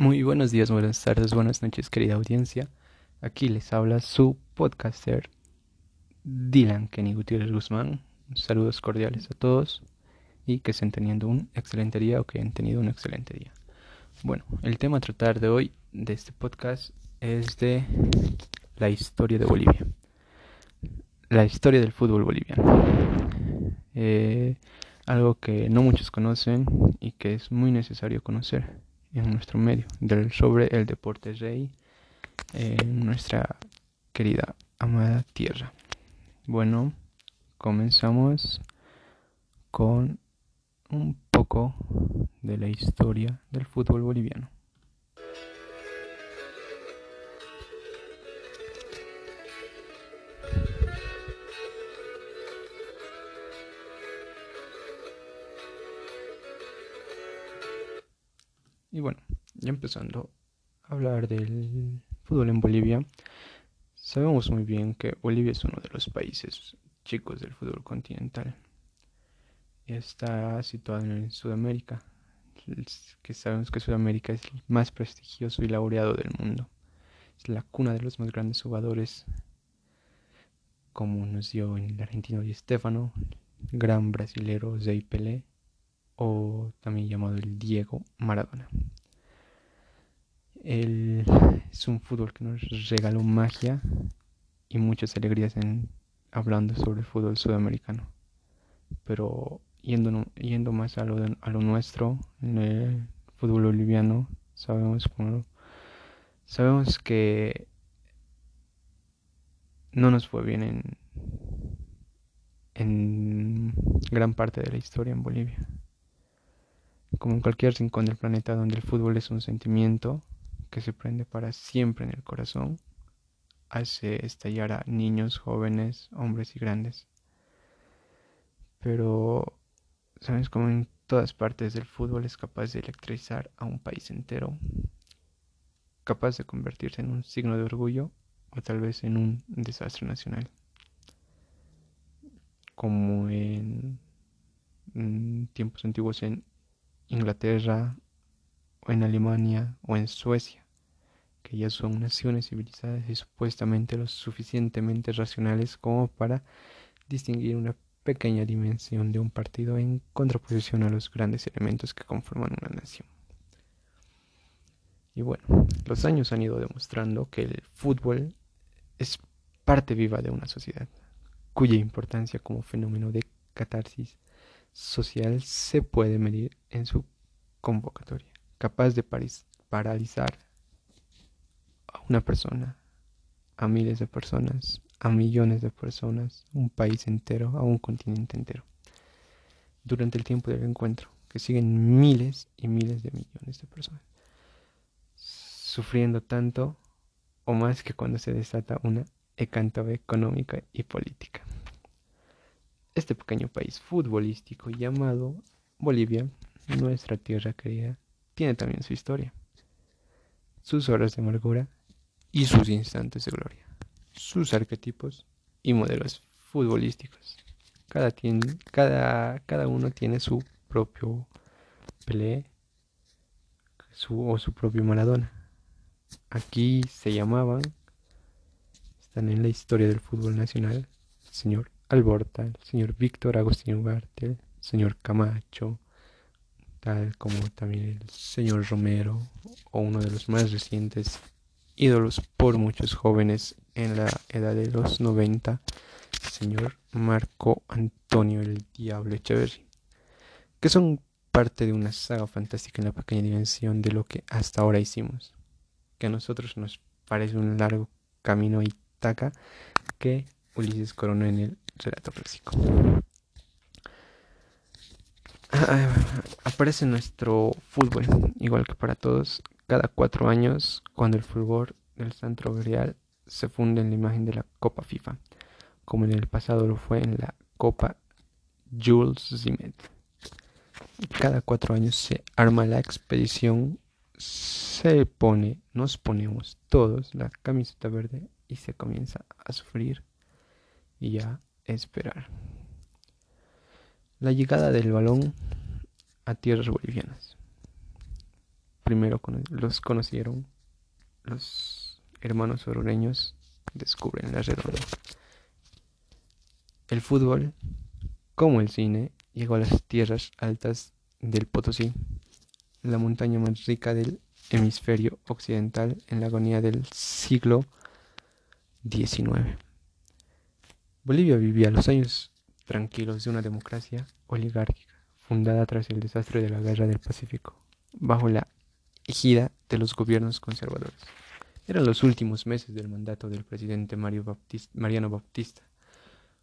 Muy buenos días, buenas tardes, buenas noches, querida audiencia. Aquí les habla su podcaster Dylan Kenny Gutiérrez Guzmán. Saludos cordiales a todos y que estén teniendo un excelente día o que hayan tenido un excelente día. Bueno, el tema a tratar de hoy de este podcast es de la historia de Bolivia. La historia del fútbol boliviano. Eh, algo que no muchos conocen y que es muy necesario conocer en nuestro medio del, sobre el deporte rey en nuestra querida amada tierra. Bueno, comenzamos con un poco de la historia del fútbol boliviano. Y bueno, ya empezando a hablar del fútbol en Bolivia, sabemos muy bien que Bolivia es uno de los países chicos del fútbol continental. Está situado en Sudamérica, que sabemos que Sudamérica es el más prestigioso y laureado del mundo. Es la cuna de los más grandes jugadores, como nos dio el argentino Di Stefano, gran brasilero Zey Pelé, o también llamado el Diego Maradona. El, es un fútbol que nos regaló magia y muchas alegrías en hablando sobre el fútbol sudamericano. Pero yendo, yendo más a lo, a lo nuestro, en el fútbol boliviano, sabemos, sabemos que no nos fue bien en, en gran parte de la historia en Bolivia como en cualquier rincón del planeta donde el fútbol es un sentimiento que se prende para siempre en el corazón, hace estallar a niños, jóvenes, hombres y grandes. Pero, ¿sabes cómo en todas partes del fútbol es capaz de electrizar a un país entero? Capaz de convertirse en un signo de orgullo o tal vez en un desastre nacional. Como en, en tiempos antiguos en Inglaterra o en Alemania o en Suecia, que ya son naciones civilizadas y supuestamente lo suficientemente racionales como para distinguir una pequeña dimensión de un partido en contraposición a los grandes elementos que conforman una nación. Y bueno, los años han ido demostrando que el fútbol es parte viva de una sociedad, cuya importancia como fenómeno de catarsis social se puede medir en su convocatoria, capaz de paralizar a una persona, a miles de personas, a millones de personas, un país entero, a un continente entero. Durante el tiempo del encuentro, que siguen miles y miles de millones de personas, sufriendo tanto o más que cuando se desata una hecatombe económica y política. Este pequeño país futbolístico llamado Bolivia, nuestra tierra querida, tiene también su historia, sus horas de amargura y sus instantes de gloria, sus arquetipos y modelos futbolísticos. Cada, cada, cada uno tiene su propio Pelé su, o su propio Maradona. Aquí se llamaban, están en la historia del fútbol nacional, señor Alborta, el señor Víctor Agustín Ugarte, el señor Camacho, tal como también el señor Romero, o uno de los más recientes ídolos por muchos jóvenes en la edad de los 90, el señor Marco Antonio el Diablo Echeverri, que son parte de una saga fantástica en la pequeña dimensión de lo que hasta ahora hicimos, que a nosotros nos parece un largo camino y taca que Ulises coronó en el clásico. Ah, aparece nuestro fútbol, igual que para todos, cada cuatro años, cuando el fulgor del Santo Grial se funde en la imagen de la Copa FIFA, como en el pasado lo fue en la Copa Jules Zimet. Cada cuatro años se arma la expedición, se pone, nos ponemos todos la camiseta verde y se comienza a sufrir y ya esperar. La llegada del balón a tierras bolivianas. primero los conocieron los hermanos orureños descubren la redonda. El fútbol, como el cine, llegó a las tierras altas del Potosí, la montaña más rica del hemisferio occidental en la agonía del siglo XIX. Bolivia vivía los años tranquilos de una democracia oligárquica fundada tras el desastre de la Guerra del Pacífico, bajo la égida de los gobiernos conservadores. Eran los últimos meses del mandato del presidente Mariano Baptista,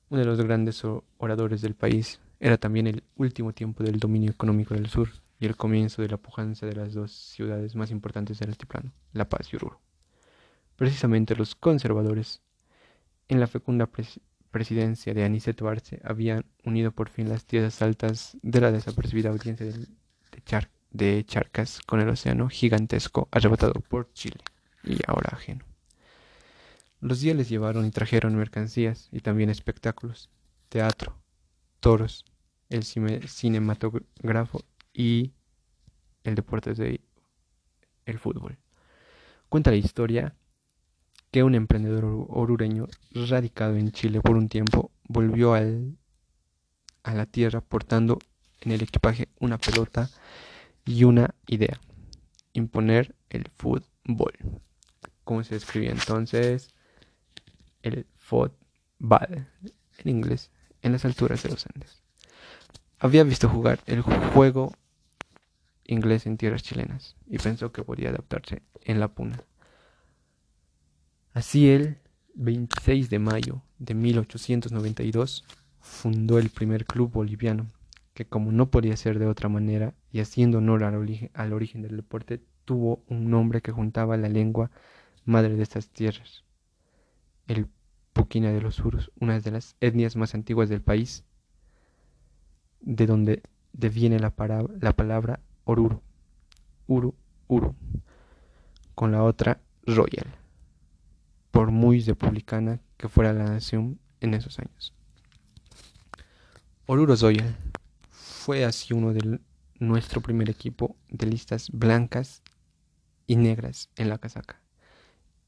uno de los grandes oradores del país. Era también el último tiempo del dominio económico del sur y el comienzo de la pujanza de las dos ciudades más importantes del altiplano, La Paz y Oruro. Precisamente los conservadores, en la fecunda presidencia de Aniceto Arce, habían unido por fin las tierras altas de la desapercibida audiencia de, de Charcas con el océano gigantesco arrebatado por Chile y ahora ajeno. Los días les llevaron y trajeron mercancías y también espectáculos, teatro, toros, el cinematógrafo y el deporte de el fútbol. Cuenta la historia que un emprendedor orureño radicado en Chile por un tiempo volvió al, a la tierra portando en el equipaje una pelota y una idea, imponer el fútbol. ¿Cómo se escribía entonces? El fútbol en inglés en las alturas de los Andes. Había visto jugar el juego inglés en tierras chilenas y pensó que podía adaptarse en la puna. Así el 26 de mayo de 1892 fundó el primer club boliviano, que como no podía ser de otra manera y haciendo honor al, origen, del deporte, tuvo un nombre que juntaba la lengua madre de estas tierras, el Puquina de los Urus, una de las etnias más antiguas del país, de donde deviene la, la palabra Oruro, Uru, Uru, con la otra Royal, por muy republicana que fuera la nación en esos años. Oruro Royal fue así uno de nuestro primer equipo de listas blancas y negras en la casaca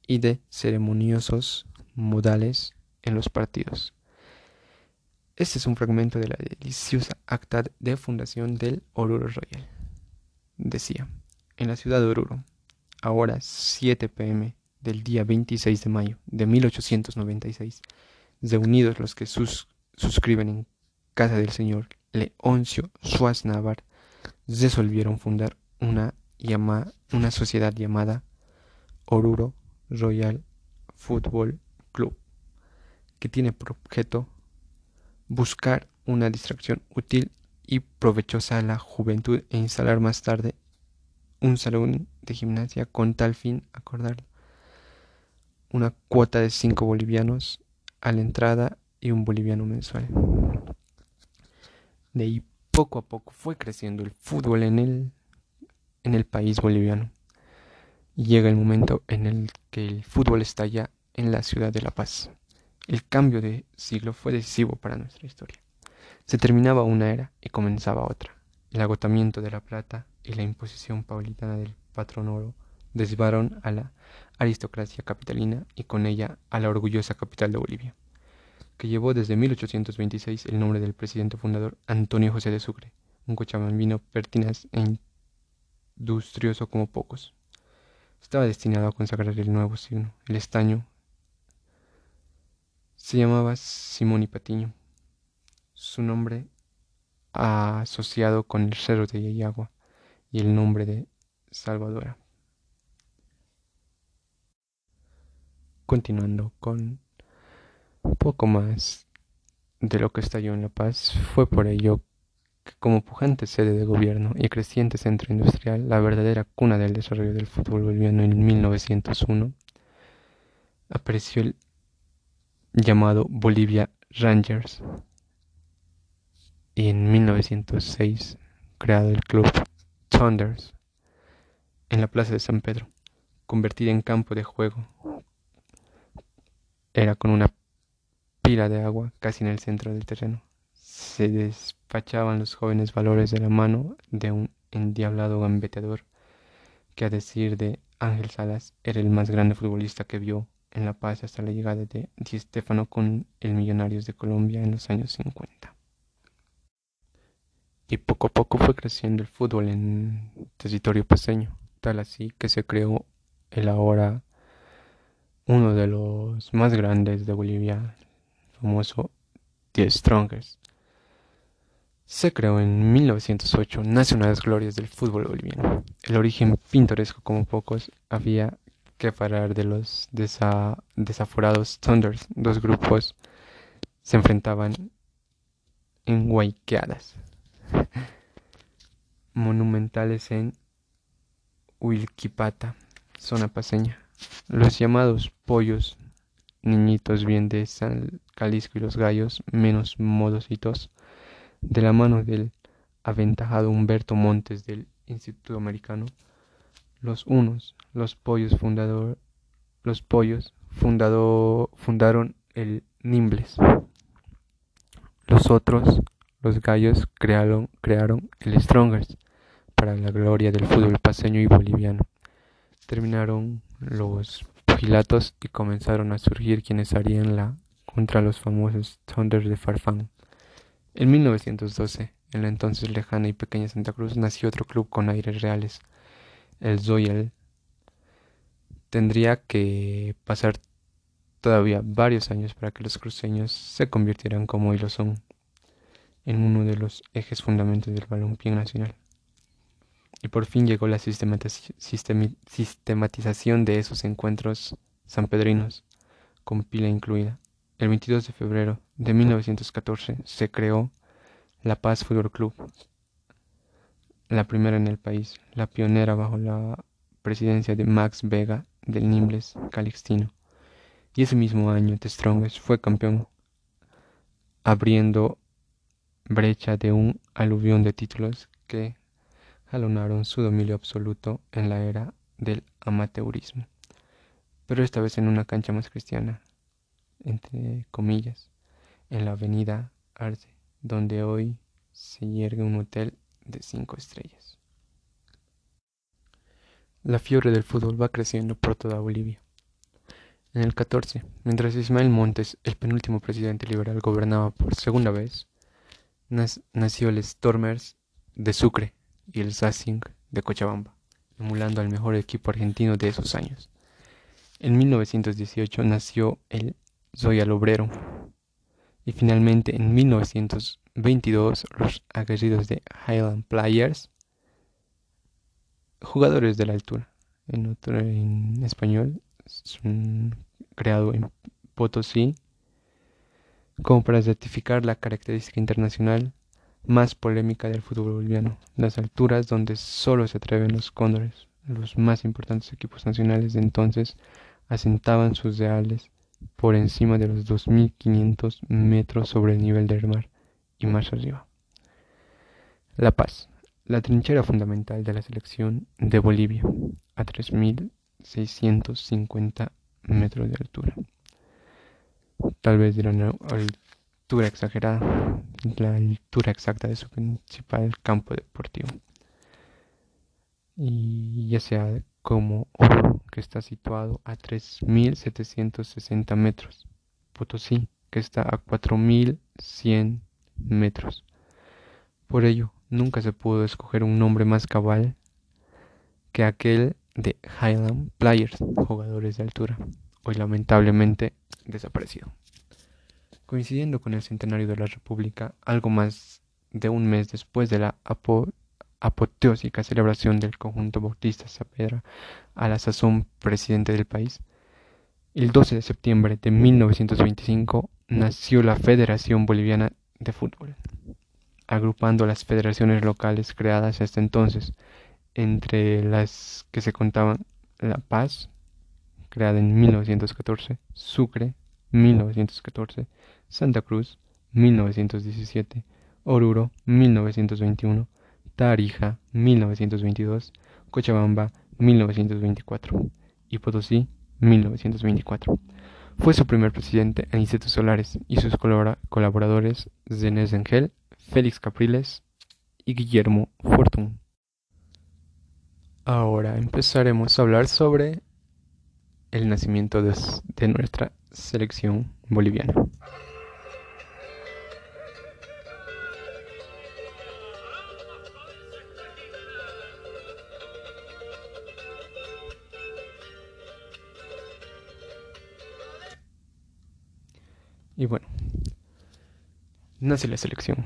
y de ceremoniosos modales en los partidos. Este es un fragmento de la deliciosa acta de fundación del Oruro Royal decía, en la ciudad de Oruro, ahora 7 pm del día 26 de mayo de 1896, reunidos los que suscriben en casa del señor Leoncio Suárez Navar, resolvieron fundar una, una sociedad llamada Oruro Royal Football Club, que tiene por objeto buscar una distracción útil y provechosa a la juventud e instalar más tarde un salón de gimnasia con tal fin acordar una cuota de 5 bolivianos a la entrada y un boliviano mensual. De ahí poco a poco fue creciendo el fútbol en el, en el país boliviano. Y llega el momento en el que el fútbol estalla en la ciudad de La Paz. El cambio de siglo fue decisivo para nuestra historia. Se terminaba una era y comenzaba otra. El agotamiento de la plata y la imposición paulitana del patrón oro desviaron a la aristocracia capitalina y con ella a la orgullosa capital de Bolivia, que llevó desde 1826 el nombre del presidente fundador Antonio José de Sucre, un cochabambino pertinaz e industrioso como pocos. Estaba destinado a consagrar el nuevo signo, el estaño. Se llamaba Simón y Patiño su nombre asociado con el cerro de Yayagua y el nombre de Salvadora. Continuando con un poco más de lo que estalló en La Paz, fue por ello que como pujante sede de gobierno y creciente centro industrial, la verdadera cuna del desarrollo del fútbol boliviano en 1901, apareció el llamado Bolivia Rangers, y en 1906 creado el club Thunders en la plaza de San Pedro, convertida en campo de juego. Era con una pila de agua casi en el centro del terreno. Se despachaban los jóvenes valores de la mano de un endiablado gambeteador que a decir de Ángel Salas era el más grande futbolista que vio en La Paz hasta la llegada de Di Stefano con el Millonarios de Colombia en los años 50. Y poco a poco fue creciendo el fútbol en territorio paseño, tal así que se creó el ahora uno de los más grandes de Bolivia, famoso The Strongest. Se creó en 1908, nace una de las glorias del fútbol boliviano. El origen pintoresco como pocos había que parar de los desaforados Thunders. Dos grupos se enfrentaban en Guayqueadas monumentales en Huilquipata, zona paseña. Los llamados pollos, niñitos bien de San Calisco y los gallos menos modositos, de la mano del aventajado Humberto Montes del Instituto Americano, los unos, los pollos fundador, los pollos fundado, fundaron el Nimbles. Los otros, los gallos, crearon, crearon el Strongers para la gloria del fútbol paseño y boliviano. Terminaron los pugilatos y comenzaron a surgir quienes harían la contra los famosos Thunders de Farfán. En 1912, en la entonces lejana y pequeña Santa Cruz, nació otro club con aires reales, el Zoyal. Tendría que pasar todavía varios años para que los cruceños se convirtieran como hoy lo son, en uno de los ejes fundamentos del balompié nacional. Y por fin llegó la sistematización de esos encuentros sanpedrinos, con pila incluida. El 22 de febrero de 1914 se creó La Paz Fútbol Club, la primera en el país, la pionera bajo la presidencia de Max Vega del Nimbles Calixtino. Y ese mismo año The Strongest fue campeón, abriendo brecha de un aluvión de títulos que jalonaron su dominio absoluto en la era del amateurismo, pero esta vez en una cancha más cristiana, entre comillas, en la avenida Arce, donde hoy se yergue un hotel de cinco estrellas. La fiebre del fútbol va creciendo por toda Bolivia. En el 14, mientras Ismael Montes, el penúltimo presidente liberal, gobernaba por segunda vez, nació el Stormers de Sucre, y el Racing de Cochabamba, emulando al mejor equipo argentino de esos años. En 1918 nació el Zoyal Obrero y finalmente en 1922 los aguerridos de Highland Players, jugadores de la altura, en, otro, en español, son creado en Potosí como para certificar la característica internacional más polémica del fútbol boliviano, las alturas donde solo se atreven los cóndores. Los más importantes equipos nacionales de entonces asentaban sus reales por encima de los 2.500 metros sobre el nivel del mar y más arriba. La Paz, la trinchera fundamental de la selección de Bolivia, a 3.650 metros de altura. Tal vez dirán altura exagerada, la altura exacta de su principal campo deportivo. Y ya sea como Oro, que está situado a 3.760 metros, Potosí, que está a 4.100 metros. Por ello, nunca se pudo escoger un nombre más cabal que aquel de Highland Players, jugadores de altura, hoy lamentablemente desaparecido. Coincidiendo con el centenario de la República, algo más de un mes después de la apoteósica celebración del conjunto Bautista Saavedra a la sazón presidente del país, el 12 de septiembre de 1925 nació la Federación Boliviana de Fútbol, agrupando las federaciones locales creadas hasta entonces, entre las que se contaban La Paz, creada en 1914, Sucre, 1914, Santa Cruz, 1917, Oruro, 1921, Tarija, 1922, Cochabamba, 1924 y Potosí, 1924. Fue su primer presidente Aniceto Solares y sus colaboradores Zenés Engel, Félix Capriles y Guillermo Fortún. Ahora empezaremos a hablar sobre el nacimiento de nuestra selección boliviana. Y bueno, nace la selección.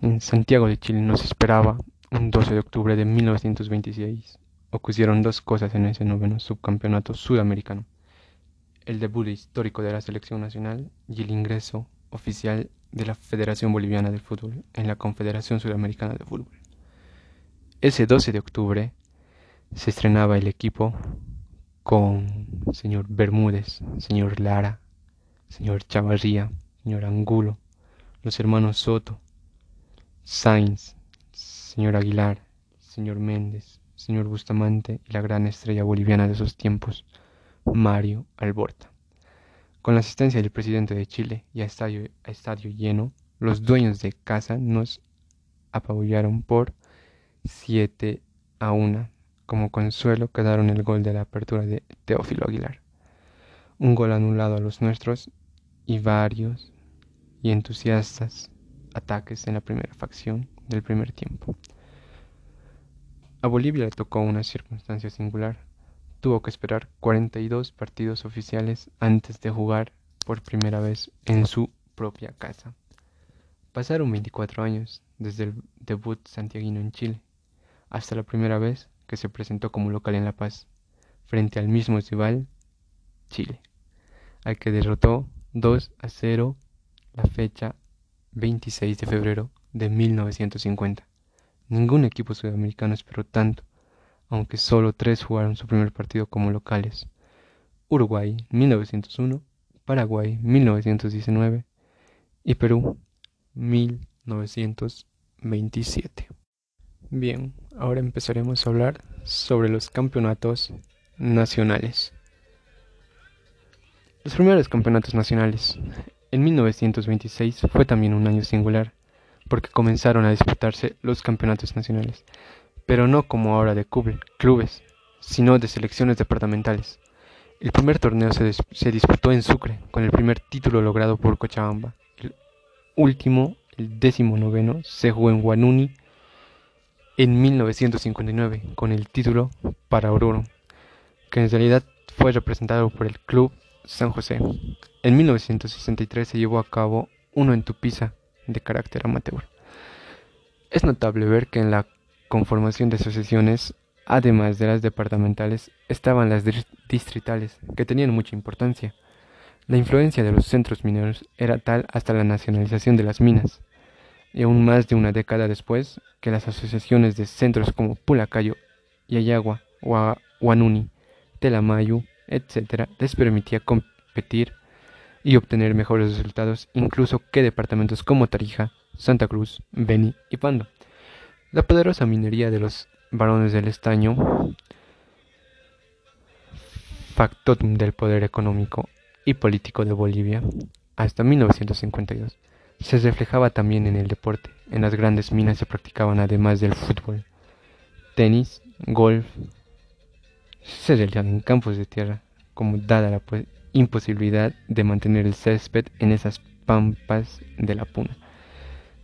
En Santiago de Chile nos esperaba un 12 de octubre de 1926 ocurrieron dos cosas en ese noveno subcampeonato sudamericano. El debut histórico de la selección nacional y el ingreso oficial de la Federación Boliviana de Fútbol en la Confederación Sudamericana de Fútbol. Ese 12 de octubre se estrenaba el equipo con señor Bermúdez, señor Lara, señor Chavarría, señor Angulo, los hermanos Soto, Sainz, señor Aguilar, señor Méndez, señor Bustamante y la gran estrella boliviana de esos tiempos, Mario Alborta. Con la asistencia del presidente de Chile y a estadio, estadio lleno, los dueños de casa nos apabullaron por 7 a 1. Como consuelo quedaron el gol de la apertura de Teófilo Aguilar. Un gol anulado a los nuestros y varios y entusiastas ataques en la primera facción del primer tiempo. A Bolivia le tocó una circunstancia singular. Tuvo que esperar 42 partidos oficiales antes de jugar por primera vez en su propia casa. Pasaron 24 años desde el debut santiaguino en Chile, hasta la primera vez que se presentó como local en La Paz, frente al mismo rival, Chile, al que derrotó 2 a 0 la fecha 26 de febrero de 1950. Ningún equipo sudamericano esperó tanto, aunque solo tres jugaron su primer partido como locales. Uruguay 1901, Paraguay 1919 y Perú 1927. Bien, ahora empezaremos a hablar sobre los campeonatos nacionales. Los primeros campeonatos nacionales. En 1926 fue también un año singular, porque comenzaron a disputarse los campeonatos nacionales, pero no como ahora de clubes, sino de selecciones departamentales. El primer torneo se, disputó en Sucre, con el primer título logrado por Cochabamba. El último, el décimo noveno, se jugó en Guanuni en 1959, con el título para Oruro, que en realidad fue representado por el Club San José. En 1963 se llevó a cabo uno en Tupiza, de carácter amateur. Es notable ver que en la conformación de asociaciones, además de las departamentales, estaban las distritales, que tenían mucha importancia. La influencia de los centros mineros era tal hasta la nacionalización de las minas, y aún más de una década después que las asociaciones de centros como Pulacayo, Yayagua, Huanuni, Telamayu, etc., les permitía competir y obtener mejores resultados incluso que departamentos como Tarija, Santa Cruz, Beni y Pando. La poderosa minería de los varones del estaño, factotum del poder económico y político de Bolivia, hasta 1952, se reflejaba también en el deporte. En las grandes minas se practicaban además del fútbol, tenis, golf, se realizaban en campos de tierra, como dada la imposibilidad de mantener el césped en esas pampas de la puna.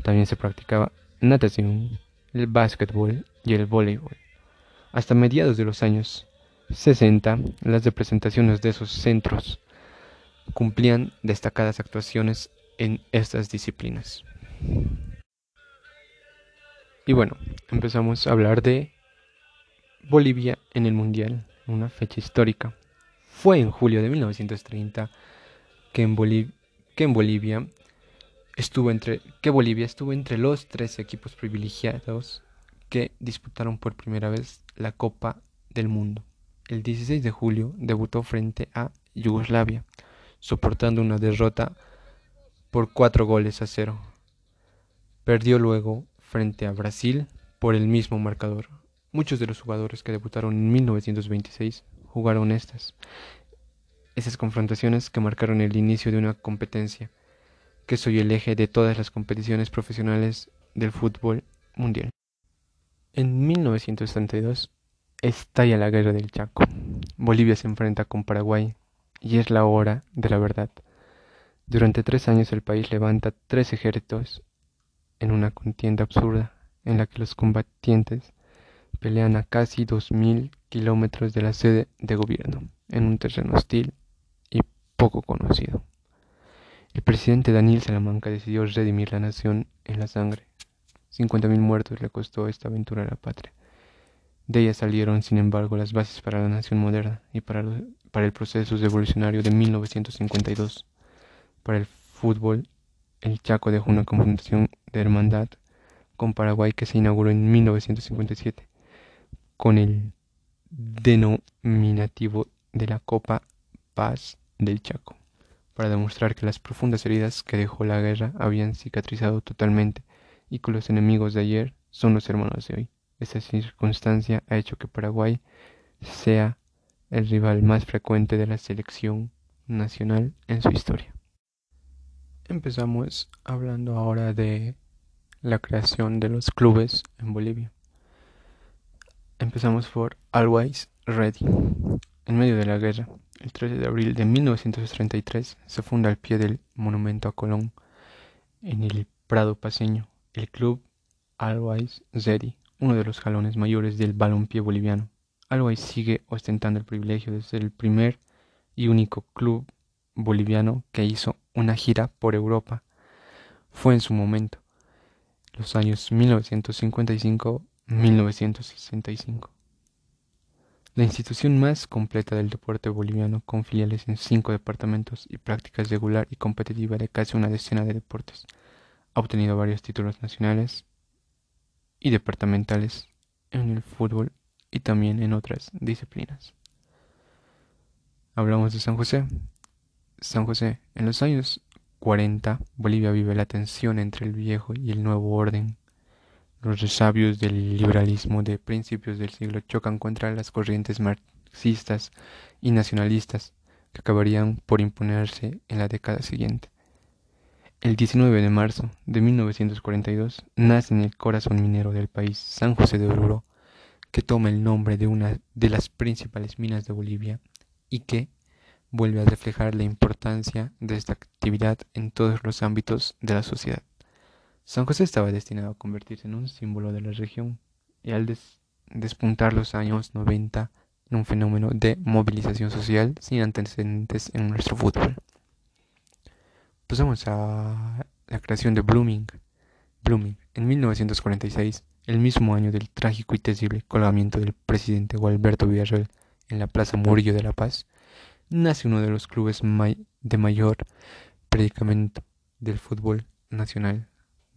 También se practicaba natación, el básquetbol y el voleibol. Hasta mediados de los años 60, las representaciones de esos centros cumplían destacadas actuaciones en estas disciplinas. Y bueno, empezamos a hablar de Bolivia en el Mundial, una fecha histórica. Fue en julio de 1930 que en, Bolivia estuvo entre que Bolivia estuvo entre los tres equipos privilegiados que disputaron por primera vez la Copa del Mundo. El 16 de julio debutó frente a Yugoslavia, soportando una derrota por cuatro goles a cero. Perdió luego frente a Brasil por el mismo marcador. Muchos de los jugadores que debutaron en 1926 jugaron estas. Esas confrontaciones que marcaron el inicio de una competencia, que soy el eje de todas las competiciones profesionales del fútbol mundial. En 1932, Estalla la guerra del Chaco. Bolivia se enfrenta con Paraguay y es la hora de la verdad. Durante tres años el país levanta tres ejércitos en una contienda absurda en la que los combatientes pelean a casi dos mil kilómetros de la sede de gobierno, en un terreno hostil y poco conocido. El presidente Daniel Salamanca decidió redimir la nación en la sangre. 50.000 muertos le costó esta aventura a la patria. De ella salieron, sin embargo, las bases para la nación moderna y para, para el proceso revolucionario de 1952. Para el fútbol, el Chaco dejó una confrontación de hermandad con Paraguay que se inauguró en 1957 con el denominativo de la Copa Paz del Chaco, para demostrar que las profundas heridas que dejó la guerra habían cicatrizado totalmente y que los enemigos de ayer son los hermanos de hoy. Esta circunstancia ha hecho que Paraguay sea el rival más frecuente de la selección nacional en su historia. Empezamos hablando ahora de la creación de los clubes en Bolivia. Empezamos por Always Ready. En medio de la guerra, el 13 de abril de 1933 se funda al pie del monumento a Colón en el Prado Paseño el club Always Ready uno de los jalones mayores del balompié boliviano. Always sigue ostentando el privilegio de ser el primer y único club boliviano que hizo una gira por Europa. Fue en su momento, los años 1955-1965. La institución más completa del deporte boliviano con filiales en cinco departamentos y prácticas regular y competitiva de casi una decena de deportes. Ha obtenido varios títulos nacionales, y departamentales en el fútbol y también en otras disciplinas. Hablamos de San José. San José, en los años 40, Bolivia vive la tensión entre el viejo y el nuevo orden. Los resabios del liberalismo de principios del siglo chocan contra las corrientes marxistas y nacionalistas que acabarían por imponerse en la década siguiente. El 19 de marzo de 1942 nace en el corazón minero del país San José de Oruro, que toma el nombre de una de las principales minas de Bolivia y que vuelve a reflejar la importancia de esta actividad en todos los ámbitos de la sociedad. San José estaba destinado a convertirse en un símbolo de la región y al despuntar los años 90 en un fenómeno de movilización social sin antecedentes en nuestro fútbol. Pasamos a la creación de Blooming. Blooming, en 1946, el mismo año del trágico y terrible colgamiento del presidente Gualberto Villarreal en la Plaza Murillo de La Paz, nace uno de los clubes de mayor predicamento del fútbol nacional,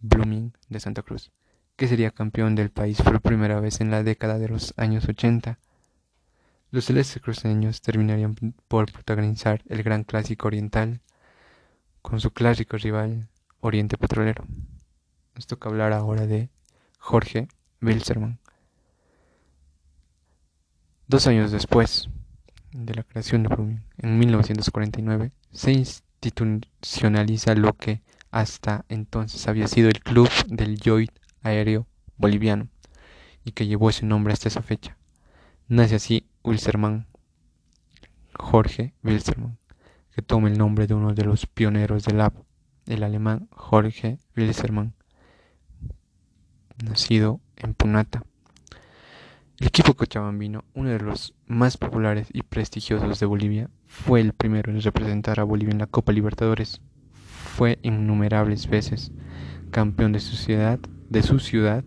Blooming de Santa Cruz, que sería campeón del país por primera vez en la década de los años 80. Los celestes cruceños terminarían por protagonizar el gran clásico oriental con su clásico rival Oriente Petrolero. Nos toca hablar ahora de Jorge Wilsermann. Dos años después de la creación de Blooming, en 1949, se institucionaliza lo que hasta entonces había sido el Club del Joint Aéreo Boliviano y que llevó ese nombre hasta esa fecha. Nace así Wilsermann, Jorge Wilsermann que toma el nombre de uno de los pioneros del lab, el alemán Jorge Wilsermann, nacido en Punata. El equipo cochabambino, uno de los más populares y prestigiosos de Bolivia, fue el primero en representar a Bolivia en la Copa Libertadores. Fue innumerables veces campeón de su ciudad, de su ciudad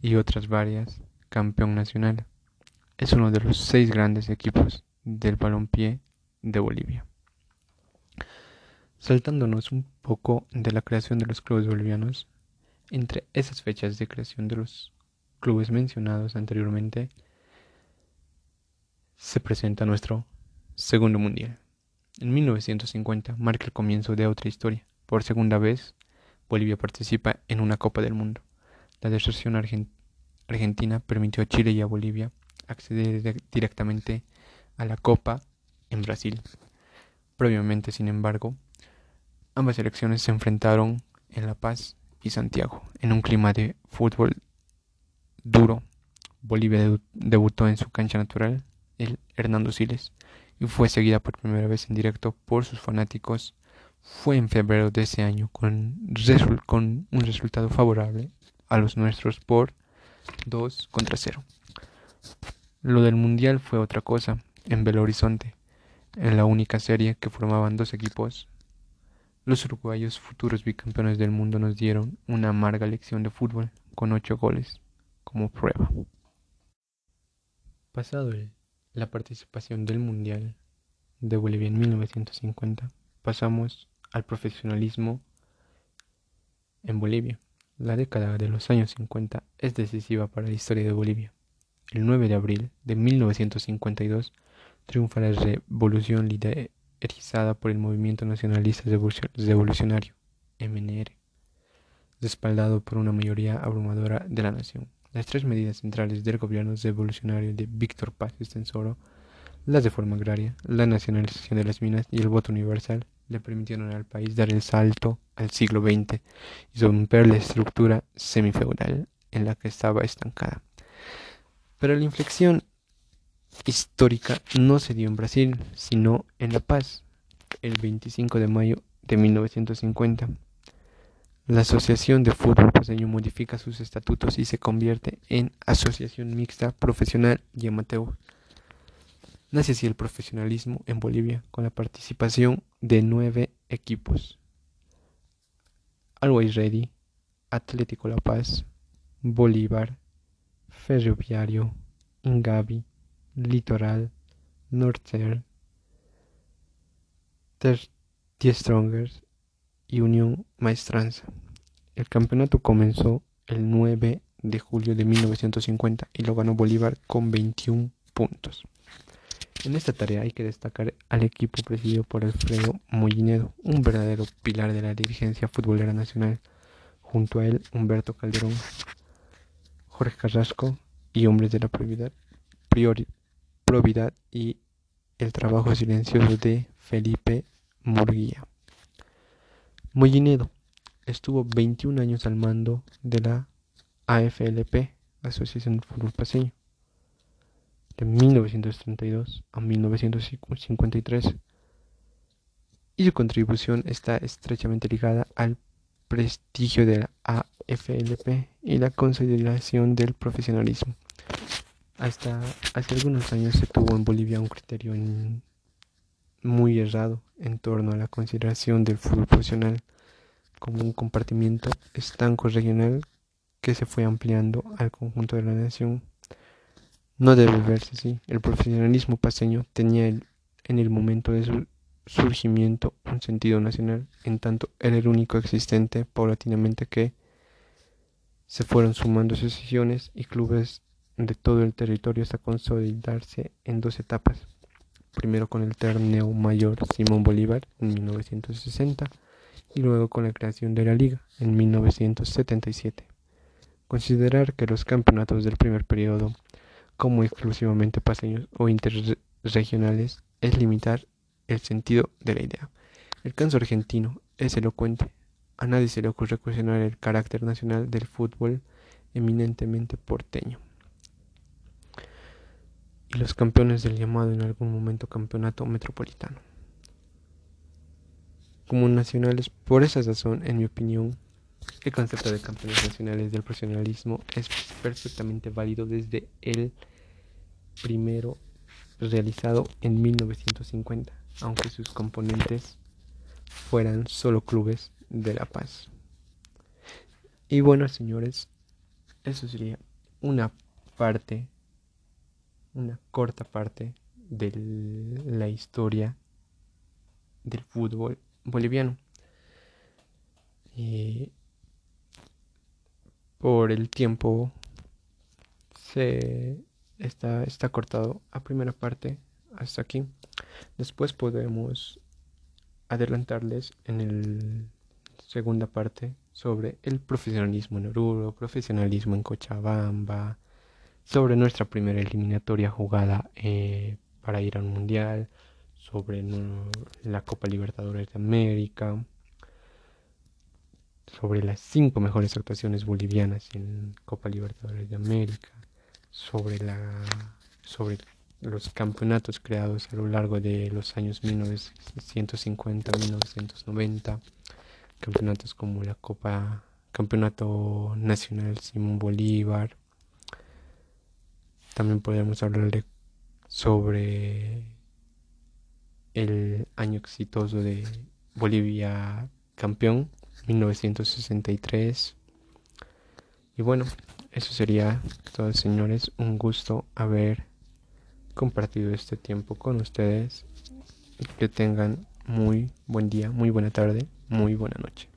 y otras varias campeón nacional. Es uno de los seis grandes equipos del balompié de Bolivia. Saltándonos un poco de la creación de los clubes bolivianos, entre esas fechas de creación de los clubes mencionados anteriormente, se presenta nuestro segundo mundial. En 1950 marca el comienzo de otra historia. Por segunda vez, Bolivia participa en una Copa del Mundo. La deserción argentina permitió a Chile y a Bolivia acceder directamente a la Copa en Brasil. Previamente, sin embargo, Ambas selecciones se enfrentaron en La Paz y Santiago, en un clima de fútbol duro, Bolivia debutó en su cancha natural, el Hernando Siles, y fue seguida por primera vez en directo por sus fanáticos. Fue en febrero de ese año con, un resultado favorable a los nuestros por 2 contra 0. Lo del Mundial fue otra cosa, en Belo Horizonte, en la única serie que formaban dos equipos. Los uruguayos, futuros bicampeones del mundo, nos dieron una amarga lección de fútbol con ocho goles como prueba. Pasado la participación del Mundial de Bolivia en 1950, pasamos al profesionalismo en Bolivia. La década de los años 50 es decisiva para la historia de Bolivia. El 9 de abril de 1952 triunfa la revolución liderizada por el Movimiento Nacionalista Revolucionario, MNR, respaldado por una mayoría abrumadora de la nación. Las tres medidas centrales del gobierno revolucionario de Víctor Paz Estensoro, la reforma agraria, la nacionalización de las minas y el voto universal, le permitieron al país dar el salto al siglo XX y romper la estructura semifeudal en la que estaba estancada. Pero la inflexión histórica no se dio en Brasil, sino en La Paz, el 25 de mayo de 1950. La Asociación de Fútbol Paseño modifica sus estatutos y se convierte en Asociación Mixta Profesional y Amateur. Nace así el profesionalismo en Bolivia con la participación de nueve equipos. Always Ready, Atlético La Paz, Bolívar, Ferroviario, Ingavi, Litoral, Northern, The Strongers Unión Maestranza. El campeonato comenzó el 9 de julio de 1950 y lo ganó Bolívar con 21 puntos. En esta tarea hay que destacar al equipo presidido por Alfredo Mollinedo, un verdadero pilar de la dirigencia futbolera nacional. Junto a él, Humberto Calderón, Jorge Carrasco y hombres de la probidad, probidad y el trabajo silencioso de Felipe Murguía. Mollinedo estuvo 21 años al mando de la AFLP, Asociación de Fútbol Paseño de 1932 a 1953 y su contribución está estrechamente ligada al prestigio de la AFLP y la consolidación del profesionalismo. Hasta hace algunos años se tuvo en Bolivia un criterio muy errado en torno a la consideración del fútbol profesional como un compartimiento estanco regional que se fue ampliando al conjunto de la nación no debe verse así. El profesionalismo paseño tenía en el momento de su surgimiento un sentido nacional, en tanto era el único existente paulatinamente que se fueron sumando asociaciones y clubes de todo el territorio hasta consolidarse en dos etapas. Primero con el torneo mayor Simón Bolívar en 1960 y luego con la creación de la liga en 1977. Considerar que los campeonatos del primer periodo como exclusivamente paseños o interregionales es limitar el sentido de la idea. El caso argentino es elocuente. A nadie se le ocurre cuestionar el carácter nacional del fútbol eminentemente porteño. Y los campeones del llamado en algún momento campeonato metropolitano. Como nacionales, por esa razón, en mi opinión, el concepto de campeones nacionales del profesionalismo es perfectamente válido desde el primero realizado en 1950, aunque sus componentes fueran solo clubes de La Paz. Y bueno, señores, eso sería una parte, una corta parte de la historia del fútbol boliviano. Y por el tiempo se está, está cortado a primera parte hasta aquí. Después podemos adelantarles en el segunda parte sobre el profesionalismo en Oruro, profesionalismo en Cochabamba, sobre nuestra primera eliminatoria jugada eh, para ir al Mundial, sobre la Copa Libertadores de América, sobre las cinco mejores actuaciones bolivianas en Copa Libertadores de América, sobre sobre los campeonatos creados a lo largo de los años 1950-1990, campeonatos como la Copa Campeonato Nacional Simón Bolívar. También podemos hablar sobre el año exitoso de Bolivia campeón, 1963. Y bueno, eso sería todo, señores. Un gusto haber compartido este tiempo con ustedes. Que tengan muy buen día, muy buena tarde, muy buena noche.